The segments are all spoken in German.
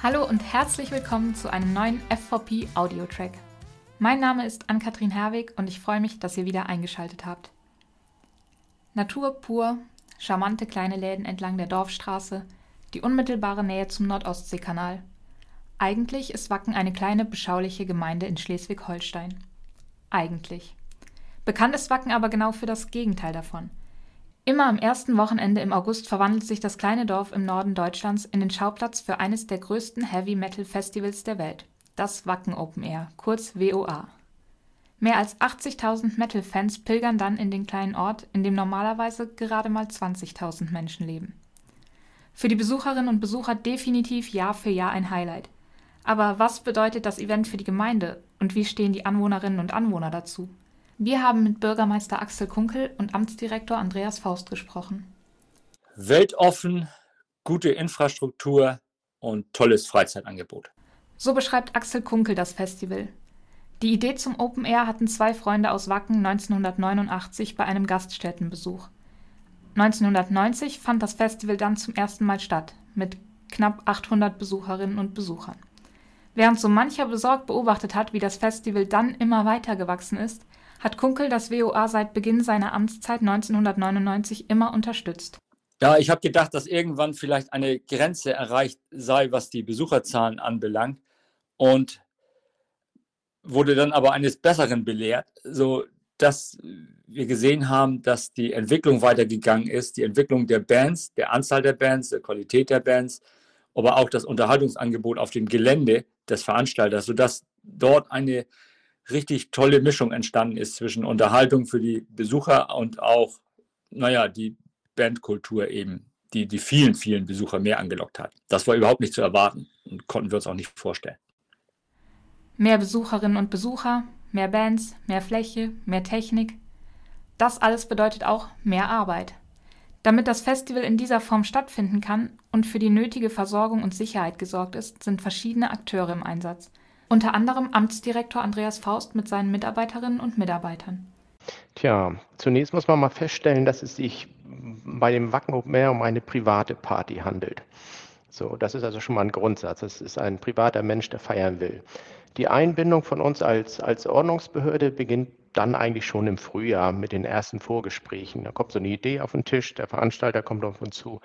Hallo und herzlich willkommen zu einem neuen FVP Audio-Track. Mein Name ist Ann-Kathrin Herwig und ich freue mich, dass ihr wieder eingeschaltet habt. Natur pur, charmante kleine Läden entlang der Dorfstraße, die unmittelbare Nähe zum Nordostseekanal. Eigentlich ist Wacken eine kleine, beschauliche Gemeinde in Schleswig-Holstein. Eigentlich. Bekannt ist Wacken aber genau für das Gegenteil davon. Immer am ersten Wochenende im August verwandelt sich das kleine Dorf im Norden Deutschlands in den Schauplatz für eines der größten Heavy-Metal-Festivals der Welt, das Wacken Open Air, kurz WOA. Mehr als 80.000 Metal-Fans pilgern dann in den kleinen Ort, in dem normalerweise gerade mal 20.000 Menschen leben. Für die Besucherinnen und Besucher definitiv Jahr für Jahr ein Highlight. Aber was bedeutet das Event für die Gemeinde und wie stehen die Anwohnerinnen und Anwohner dazu? Wir haben mit Bürgermeister Axel Kunkel und Amtsdirektor Andreas Faust gesprochen. Weltoffen, gute Infrastruktur und tolles Freizeitangebot. So beschreibt Axel Kunkel das Festival. Die Idee zum Open Air hatten zwei Freunde aus Wacken 1989 bei einem Gaststättenbesuch. 1990 fand das Festival dann zum ersten Mal statt, mit knapp 800 Besucherinnen und Besuchern. Während so mancher besorgt beobachtet hat, wie das Festival dann immer weiter gewachsen ist, hat Kunkel das WOA seit Beginn seiner Amtszeit 1999 immer unterstützt. Ja, ich habe gedacht, dass irgendwann vielleicht eine Grenze erreicht sei, was die Besucherzahlen anbelangt und wurde dann aber eines Besseren belehrt, so dass wir gesehen haben, dass die Entwicklung weitergegangen ist, die Entwicklung der Bands, der Anzahl der Bands, der Qualität der Bands, aber auch das Unterhaltungsangebot auf dem Gelände des Veranstalters, sodass dort eine richtig tolle Mischung entstanden ist zwischen Unterhaltung für die Besucher und auch, naja, die Bandkultur eben, die die vielen, vielen Besucher mehr angelockt hat. Das war überhaupt nicht zu erwarten und konnten wir uns auch nicht vorstellen. Mehr Besucherinnen und Besucher, mehr Bands, mehr Fläche, mehr Technik. Das alles bedeutet auch mehr Arbeit. Damit das Festival in dieser Form stattfinden kann und für die nötige Versorgung und Sicherheit gesorgt ist, sind verschiedene Akteure im Einsatz – unter anderem Amtsdirektor Andreas Faust mit seinen Mitarbeiterinnen und Mitarbeitern. Tja, zunächst muss man mal feststellen, dass es sich bei dem Wacken Open Air um eine private Party handelt. So, das ist also schon mal ein Grundsatz. Es ist ein privater Mensch, der feiern will. Die Einbindung von uns als, als Ordnungsbehörde beginnt dann eigentlich schon im Frühjahr mit den ersten Vorgesprächen. Da kommt so eine Idee auf den Tisch, der Veranstalter kommt auf uns zu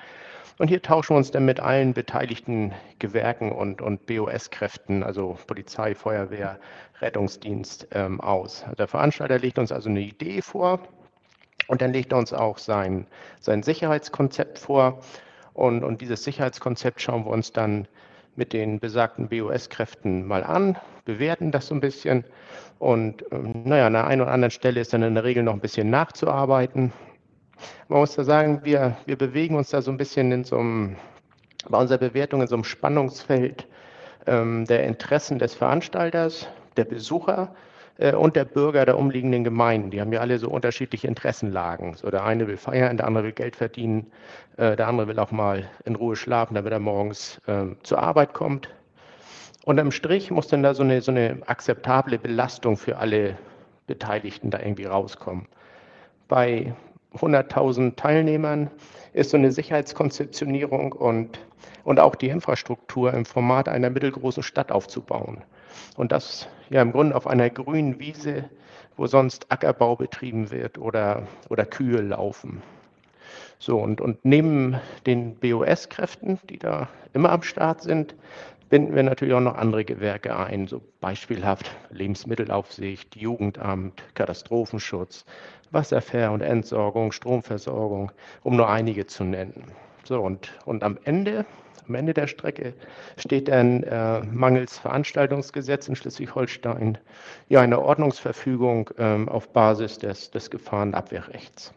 und hier tauschen wir uns dann mit allen beteiligten Gewerken und, und BOS-Kräften, also Polizei, Feuerwehr, Rettungsdienst, ähm, aus. Der Veranstalter legt uns also eine Idee vor und dann legt er uns auch sein, sein Sicherheitskonzept vor. Und, und dieses Sicherheitskonzept schauen wir uns dann mit den besagten BOS-Kräften mal an, bewerten das so ein bisschen. Und ähm, naja, an der einen oder anderen Stelle ist dann in der Regel noch ein bisschen nachzuarbeiten. Man muss da sagen, wir, wir bewegen uns da so ein bisschen in so einem, bei unserer Bewertung in so einem Spannungsfeld ähm, der Interessen des Veranstalters, der Besucher und der Bürger der umliegenden Gemeinden. Die haben ja alle so unterschiedliche Interessenlagen. So der eine will feiern, der andere will Geld verdienen, äh, der andere will auch mal in Ruhe schlafen, damit er morgens äh, zur Arbeit kommt. Und am Strich muss dann da so eine, so eine akzeptable Belastung für alle Beteiligten da irgendwie rauskommen. Bei 100.000 Teilnehmern ist so eine Sicherheitskonzeptionierung und, und auch die Infrastruktur im Format einer mittelgroßen Stadt aufzubauen. Und das ja im Grunde auf einer grünen Wiese, wo sonst Ackerbau betrieben wird oder, oder Kühe laufen. So, und, und neben den BOS-Kräften, die da immer am Start sind, binden wir natürlich auch noch andere Gewerke ein, so beispielhaft Lebensmittelaufsicht, Jugendamt, Katastrophenschutz, Wasserver- und Entsorgung, Stromversorgung, um nur einige zu nennen. So, und, und am Ende, am Ende der Strecke steht dann äh, mangels Veranstaltungsgesetz in Schleswig-Holstein ja eine Ordnungsverfügung ähm, auf Basis des, des Gefahrenabwehrrechts.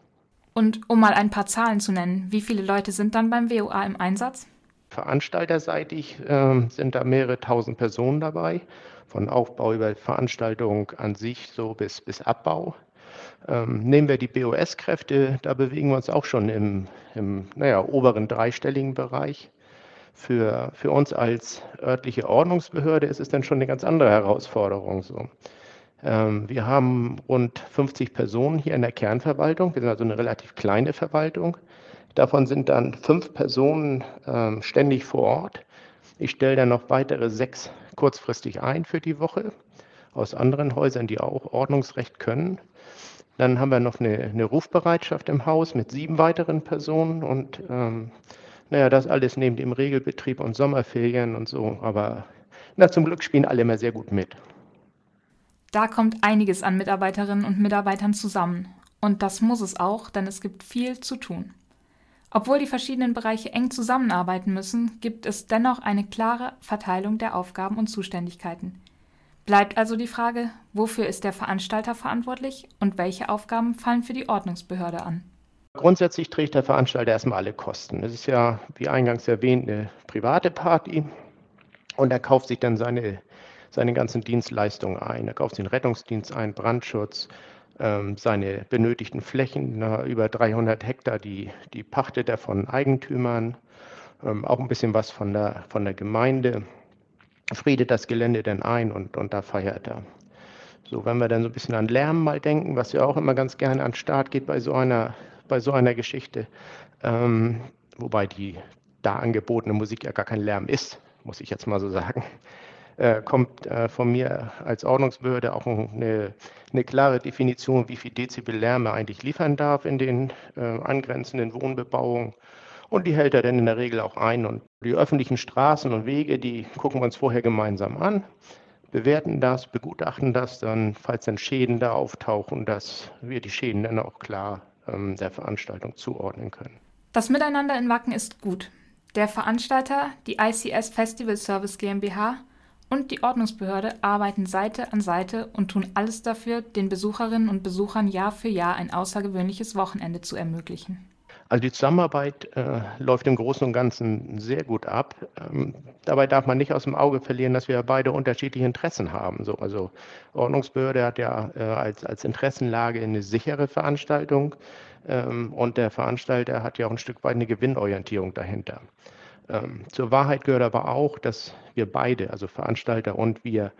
Und um mal ein paar Zahlen zu nennen, wie viele Leute sind dann beim WOA im Einsatz? Veranstalterseitig äh, sind da mehrere tausend Personen dabei, von Aufbau über Veranstaltung an sich so bis, bis Abbau. Ähm, nehmen wir die BOS-Kräfte, da bewegen wir uns auch schon im, im naja, oberen dreistelligen Bereich. Für, für uns als örtliche Ordnungsbehörde ist es dann schon eine ganz andere Herausforderung. So. Ähm, wir haben rund 50 Personen hier in der Kernverwaltung. Wir sind also eine relativ kleine Verwaltung. Davon sind dann fünf Personen ähm, ständig vor Ort Ich stelle dann noch weitere sechs kurzfristig ein für die Woche aus anderen Häusern, die auch Ordnungsrecht können. Dann haben wir noch eine, eine Rufbereitschaft im Haus mit sieben weiteren Personen und ähm, naja, das alles neben dem Regelbetrieb und Sommerferien und so. Aber na, zum Glück spielen alle immer sehr gut mit. Da kommt einiges an Mitarbeiterinnen und Mitarbeitern zusammen. Und das muss es auch, denn es gibt viel zu tun. Obwohl die verschiedenen Bereiche eng zusammenarbeiten müssen, gibt es dennoch eine klare Verteilung der Aufgaben und Zuständigkeiten. Bleibt also die Frage, wofür ist der Veranstalter verantwortlich und welche Aufgaben fallen für die Ordnungsbehörde an? Grundsätzlich trägt der Veranstalter erstmal alle Kosten. Es ist ja, wie eingangs erwähnt, eine private Party und er kauft sich dann seine, seine ganzen Dienstleistungen ein. Er kauft den Rettungsdienst ein, Brandschutz, seine benötigten Flächen, na, über 300 Hektar, die, die pachtet er von Eigentümern, ähm, auch ein bisschen was von der, von der Gemeinde, friedet das Gelände dann ein und, und da feiert er. So, wenn wir dann so ein bisschen an Lärm mal denken, was ja auch immer ganz gerne an den Start geht bei so einer bei so einer Geschichte. Ähm, wobei die da angebotene Musik ja gar kein Lärm ist, muss ich jetzt mal so sagen. Äh, kommt äh, von mir als Ordnungsbehörde auch eine, eine, klare Definition, wie viel Dezibel Lärm er eigentlich liefern darf in den äh, angrenzenden Wohnbebauungen. Und die hält er dann in der Regel auch ein. Und die öffentlichen Straßen und Wege, die gucken wir uns vorher gemeinsam an, bewerten das, begutachten das dann, falls dann Schäden da auftauchen, dass wir die Schäden dann auch klar ähm, der Veranstaltung zuordnen können. Das Miteinander in Wacken ist gut. Der Veranstalter, die ICS Festival Service GmbH und die Ordnungsbehörde arbeiten Seite an Seite und tun alles dafür, den Besucherinnen und Besuchern Jahr für Jahr ein außergewöhnliches Wochenende zu ermöglichen. Also die Zusammenarbeit äh, läuft im Großen und Ganzen sehr gut ab. Ähm, dabei darf man nicht aus dem Auge verlieren, dass wir beide unterschiedliche Interessen haben. So, also Ordnungsbehörde hat ja äh, als, als Interessenlage eine sichere Veranstaltung ähm, und der Veranstalter hat ja auch ein Stück weit eine Gewinnorientierung dahinter. Ähm, zur Wahrheit gehört aber auch, dass wir beide, also Veranstalter und wir,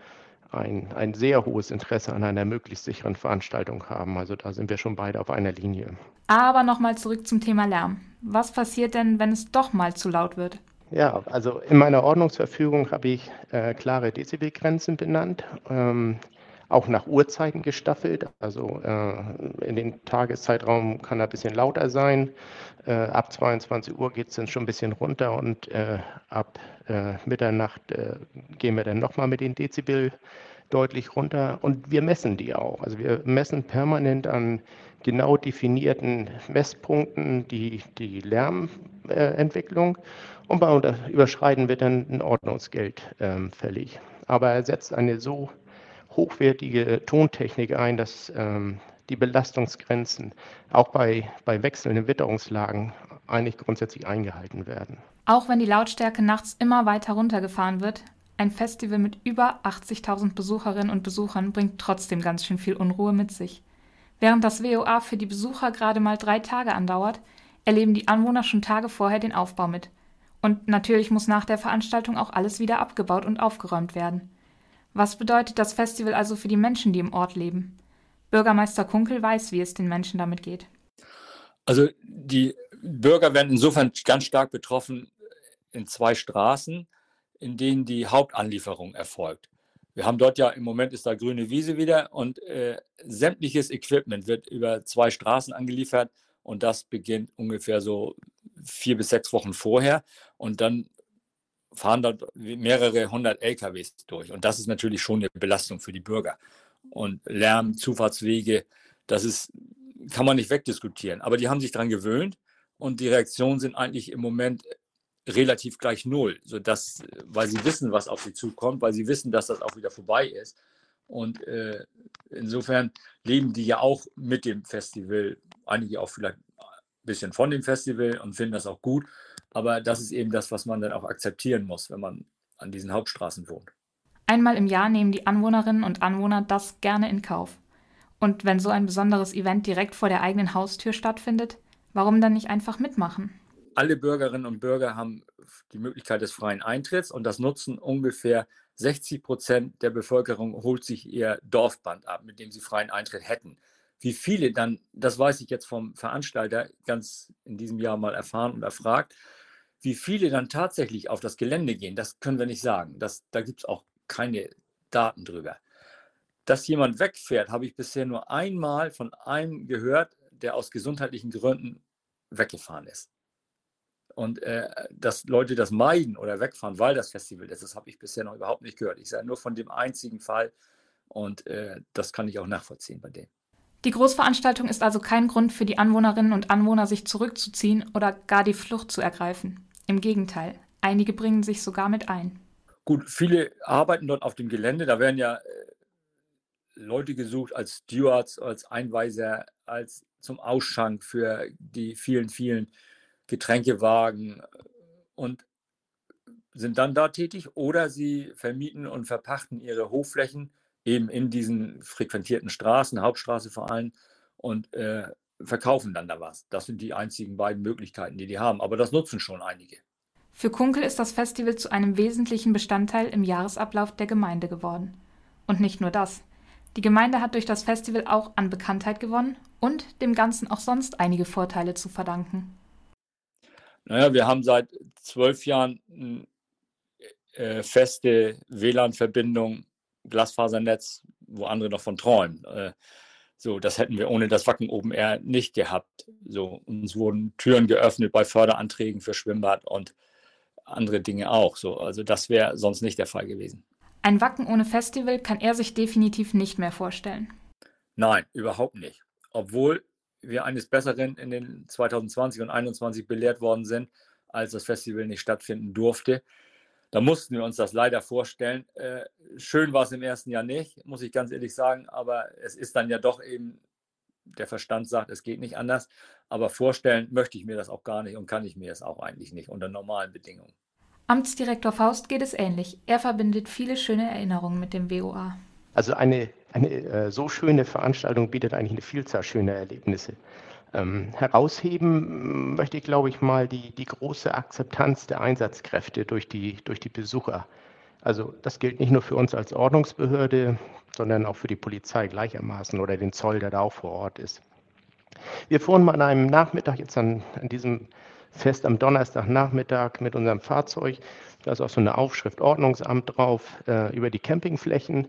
ein, ein sehr hohes Interesse an einer möglichst sicheren Veranstaltung haben. Also da sind wir schon beide auf einer Linie. Aber nochmal zurück zum Thema Lärm. Was passiert denn, wenn es doch mal zu laut wird? Ja, also in meiner Ordnungsverfügung habe ich äh, klare Dezibelgrenzen benannt. Ähm, auch nach Uhrzeiten gestaffelt. Also äh, in den Tageszeitraum kann er ein bisschen lauter sein. Äh, ab 22 Uhr geht es dann schon ein bisschen runter und äh, ab äh, Mitternacht äh, gehen wir dann nochmal mit den Dezibel deutlich runter und wir messen die auch. Also wir messen permanent an genau definierten Messpunkten die, die Lärmentwicklung und bei Überschreiten wird dann ein Ordnungsgeld fällig. Aber er setzt eine so hochwertige Tontechnik ein, dass ähm, die Belastungsgrenzen auch bei, bei wechselnden Witterungslagen eigentlich grundsätzlich eingehalten werden. Auch wenn die Lautstärke nachts immer weiter runtergefahren wird, ein Festival mit über 80.000 Besucherinnen und Besuchern bringt trotzdem ganz schön viel Unruhe mit sich. Während das WOA für die Besucher gerade mal drei Tage andauert, erleben die Anwohner schon Tage vorher den Aufbau mit. Und natürlich muss nach der Veranstaltung auch alles wieder abgebaut und aufgeräumt werden. Was bedeutet das Festival also für die Menschen, die im Ort leben? Bürgermeister Kunkel weiß, wie es den Menschen damit geht. Also die Bürger werden insofern ganz stark betroffen in zwei Straßen, in denen die Hauptanlieferung erfolgt. Wir haben dort ja im Moment ist da grüne Wiese wieder und äh, sämtliches Equipment wird über zwei Straßen angeliefert und das beginnt ungefähr so vier bis sechs Wochen vorher und dann fahren dort mehrere hundert LKWs durch. Und das ist natürlich schon eine Belastung für die Bürger. Und Lärm, Zufahrtswege, das ist, kann man nicht wegdiskutieren. Aber die haben sich daran gewöhnt und die Reaktionen sind eigentlich im Moment relativ gleich null, sodass, weil sie wissen, was auf sie zukommt, weil sie wissen, dass das auch wieder vorbei ist. Und äh, insofern leben die ja auch mit dem Festival, einige auch vielleicht ein bisschen von dem Festival und finden das auch gut. Aber das ist eben das, was man dann auch akzeptieren muss, wenn man an diesen Hauptstraßen wohnt. Einmal im Jahr nehmen die Anwohnerinnen und Anwohner das gerne in Kauf. Und wenn so ein besonderes Event direkt vor der eigenen Haustür stattfindet, warum dann nicht einfach mitmachen? Alle Bürgerinnen und Bürger haben die Möglichkeit des freien Eintritts und das nutzen ungefähr 60 Prozent der Bevölkerung holt sich ihr Dorfband ab, mit dem sie freien Eintritt hätten. Wie viele dann, das weiß ich jetzt vom Veranstalter ganz in diesem Jahr mal erfahren und erfragt, Wie viele dann tatsächlich auf das Gelände gehen, das können wir nicht sagen. Das, da gibt es auch keine Daten drüber. Dass jemand wegfährt, habe ich bisher nur einmal von einem gehört, der aus gesundheitlichen Gründen weggefahren ist. Und äh, dass Leute das meiden oder wegfahren, weil das Festival ist, das habe ich bisher noch überhaupt nicht gehört. Ich sage nur von dem einzigen Fall und äh, das kann ich auch nachvollziehen bei dem. Die Großveranstaltung ist also kein Grund für die Anwohnerinnen und Anwohner, sich zurückzuziehen oder gar die Flucht zu ergreifen. Im Gegenteil, einige bringen sich sogar mit ein. Gut, viele arbeiten dort auf dem Gelände. Da werden ja äh, Leute gesucht als Stewards, als Einweiser, als zum Ausschank für die vielen, vielen Getränkewagen und sind dann da tätig oder sie vermieten und verpachten ihre Hofflächen eben in diesen frequentierten Straßen, Hauptstraße vor allem, und äh, verkaufen dann da was. Das sind die einzigen beiden Möglichkeiten, die die haben. Aber das nutzen schon einige. Für Kunkel ist das Festival zu einem wesentlichen Bestandteil im Jahresablauf der Gemeinde geworden. Und nicht nur das. Die Gemeinde hat durch das Festival auch an Bekanntheit gewonnen und dem Ganzen auch sonst einige Vorteile zu verdanken. Naja, wir haben seit zwölf Jahren äh, feste WLAN-Verbindung, Glasfasernetz, wo andere noch von träumen. Äh, so, das hätten wir ohne das Wacken Open Air nicht gehabt. So, uns wurden Türen geöffnet bei Förderanträgen für Schwimmbad und andere Dinge auch. So, also das wäre sonst nicht der Fall gewesen. Ein Wacken ohne Festival kann er sich definitiv nicht mehr vorstellen. Nein, überhaupt nicht. Obwohl wir eines Besseren in den 2020 und 2021 belehrt worden sind, als das Festival nicht stattfinden durfte. Da mussten wir uns das leider vorstellen. Äh, schön war es im ersten Jahr nicht, muss ich ganz ehrlich sagen, aber es ist dann ja doch eben, der Verstand sagt, es geht nicht anders. Aber vorstellen möchte ich mir das auch gar nicht und kann ich mir es auch eigentlich nicht unter normalen Bedingungen. Amtsdirektor Faust geht es ähnlich. Er verbindet viele schöne Erinnerungen mit dem WOA. Also eine, eine äh, so schöne Veranstaltung bietet eigentlich eine Vielzahl schöner Erlebnisse. Ähm, herausheben möchte ich, glaube ich, mal die, die große Akzeptanz der Einsatzkräfte durch die, durch die Besucher. Also das gilt nicht nur für uns als Ordnungsbehörde, sondern auch für die Polizei gleichermaßen oder den Zoll, der da auch vor Ort ist. Wir fuhren mal an einem Nachmittag jetzt an, an diesem Fest am Donnerstagnachmittag mit unserem Fahrzeug da ist auch so eine Aufschrift Ordnungsamt drauf äh, über die Campingflächen.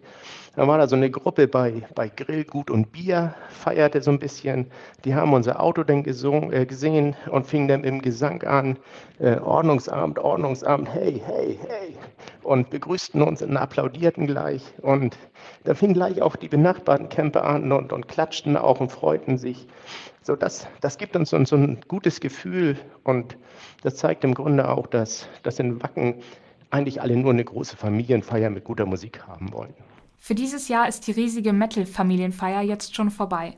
Da war da so eine Gruppe bei, bei Grill, Gut und Bier, feierte so ein bisschen. Die haben unser Auto dann gesungen, äh, gesehen und fingen dann im Gesang an. Äh, Ordnungsamt, Ordnungsamt, hey, hey, hey. Und begrüßten uns und applaudierten gleich. Und da fingen gleich auch die benachbarten Camper an und, und klatschten auch und freuten sich. So, das, das gibt uns so, so ein gutes Gefühl und das zeigt im Grunde auch, dass, dass in Wacken eigentlich alle nur eine große Familienfeier mit guter Musik haben wollen. Für dieses Jahr ist die riesige Metal-Familienfeier jetzt schon vorbei.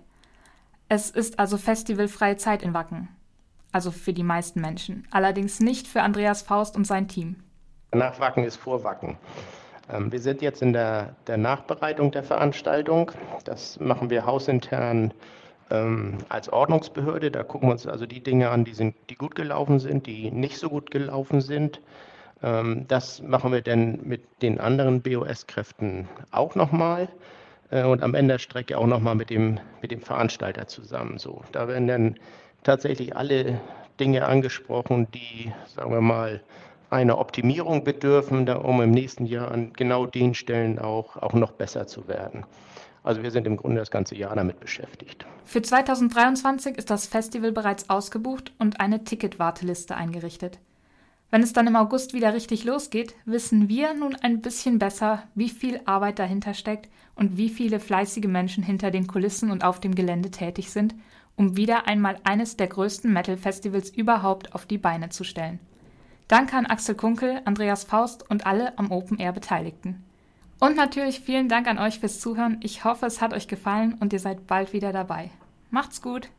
Es ist also festivalfreie Zeit in Wacken. Also für die meisten Menschen. Allerdings nicht für Andreas Faust und sein Team. Nach Wacken ist vor Wacken. Ähm, wir sind jetzt in der, der Nachbereitung der Veranstaltung. Das machen wir hausintern ähm, als Ordnungsbehörde. Da gucken wir uns also die Dinge an, die, sind, die gut gelaufen sind, die nicht so gut gelaufen sind. Ähm, das machen wir dann mit den anderen BOS-Kräften auch nochmal äh, und am Ende der Strecke auch nochmal mit dem, mit dem Veranstalter zusammen. So, da werden dann tatsächlich alle Dinge angesprochen, die, sagen wir mal, einer Optimierung bedürfen, um im nächsten Jahr an genau den Stellen auch, auch noch besser zu werden. Also wir sind im Grunde das ganze Jahr damit beschäftigt. Für 2023 ist das Festival bereits ausgebucht und eine Ticketwarteliste eingerichtet. Wenn es dann im August wieder richtig losgeht, wissen wir nun ein bisschen besser, wie viel Arbeit dahinter steckt und wie viele fleißige Menschen hinter den Kulissen und auf dem Gelände tätig sind, um wieder einmal eines der größten Metal-Festivals überhaupt auf die Beine zu stellen. Danke an Axel Kunkel, Andreas Faust und alle am Open Air Beteiligten. Und natürlich vielen Dank an euch fürs Zuhören. Ich hoffe, es hat euch gefallen und ihr seid bald wieder dabei. Macht's gut!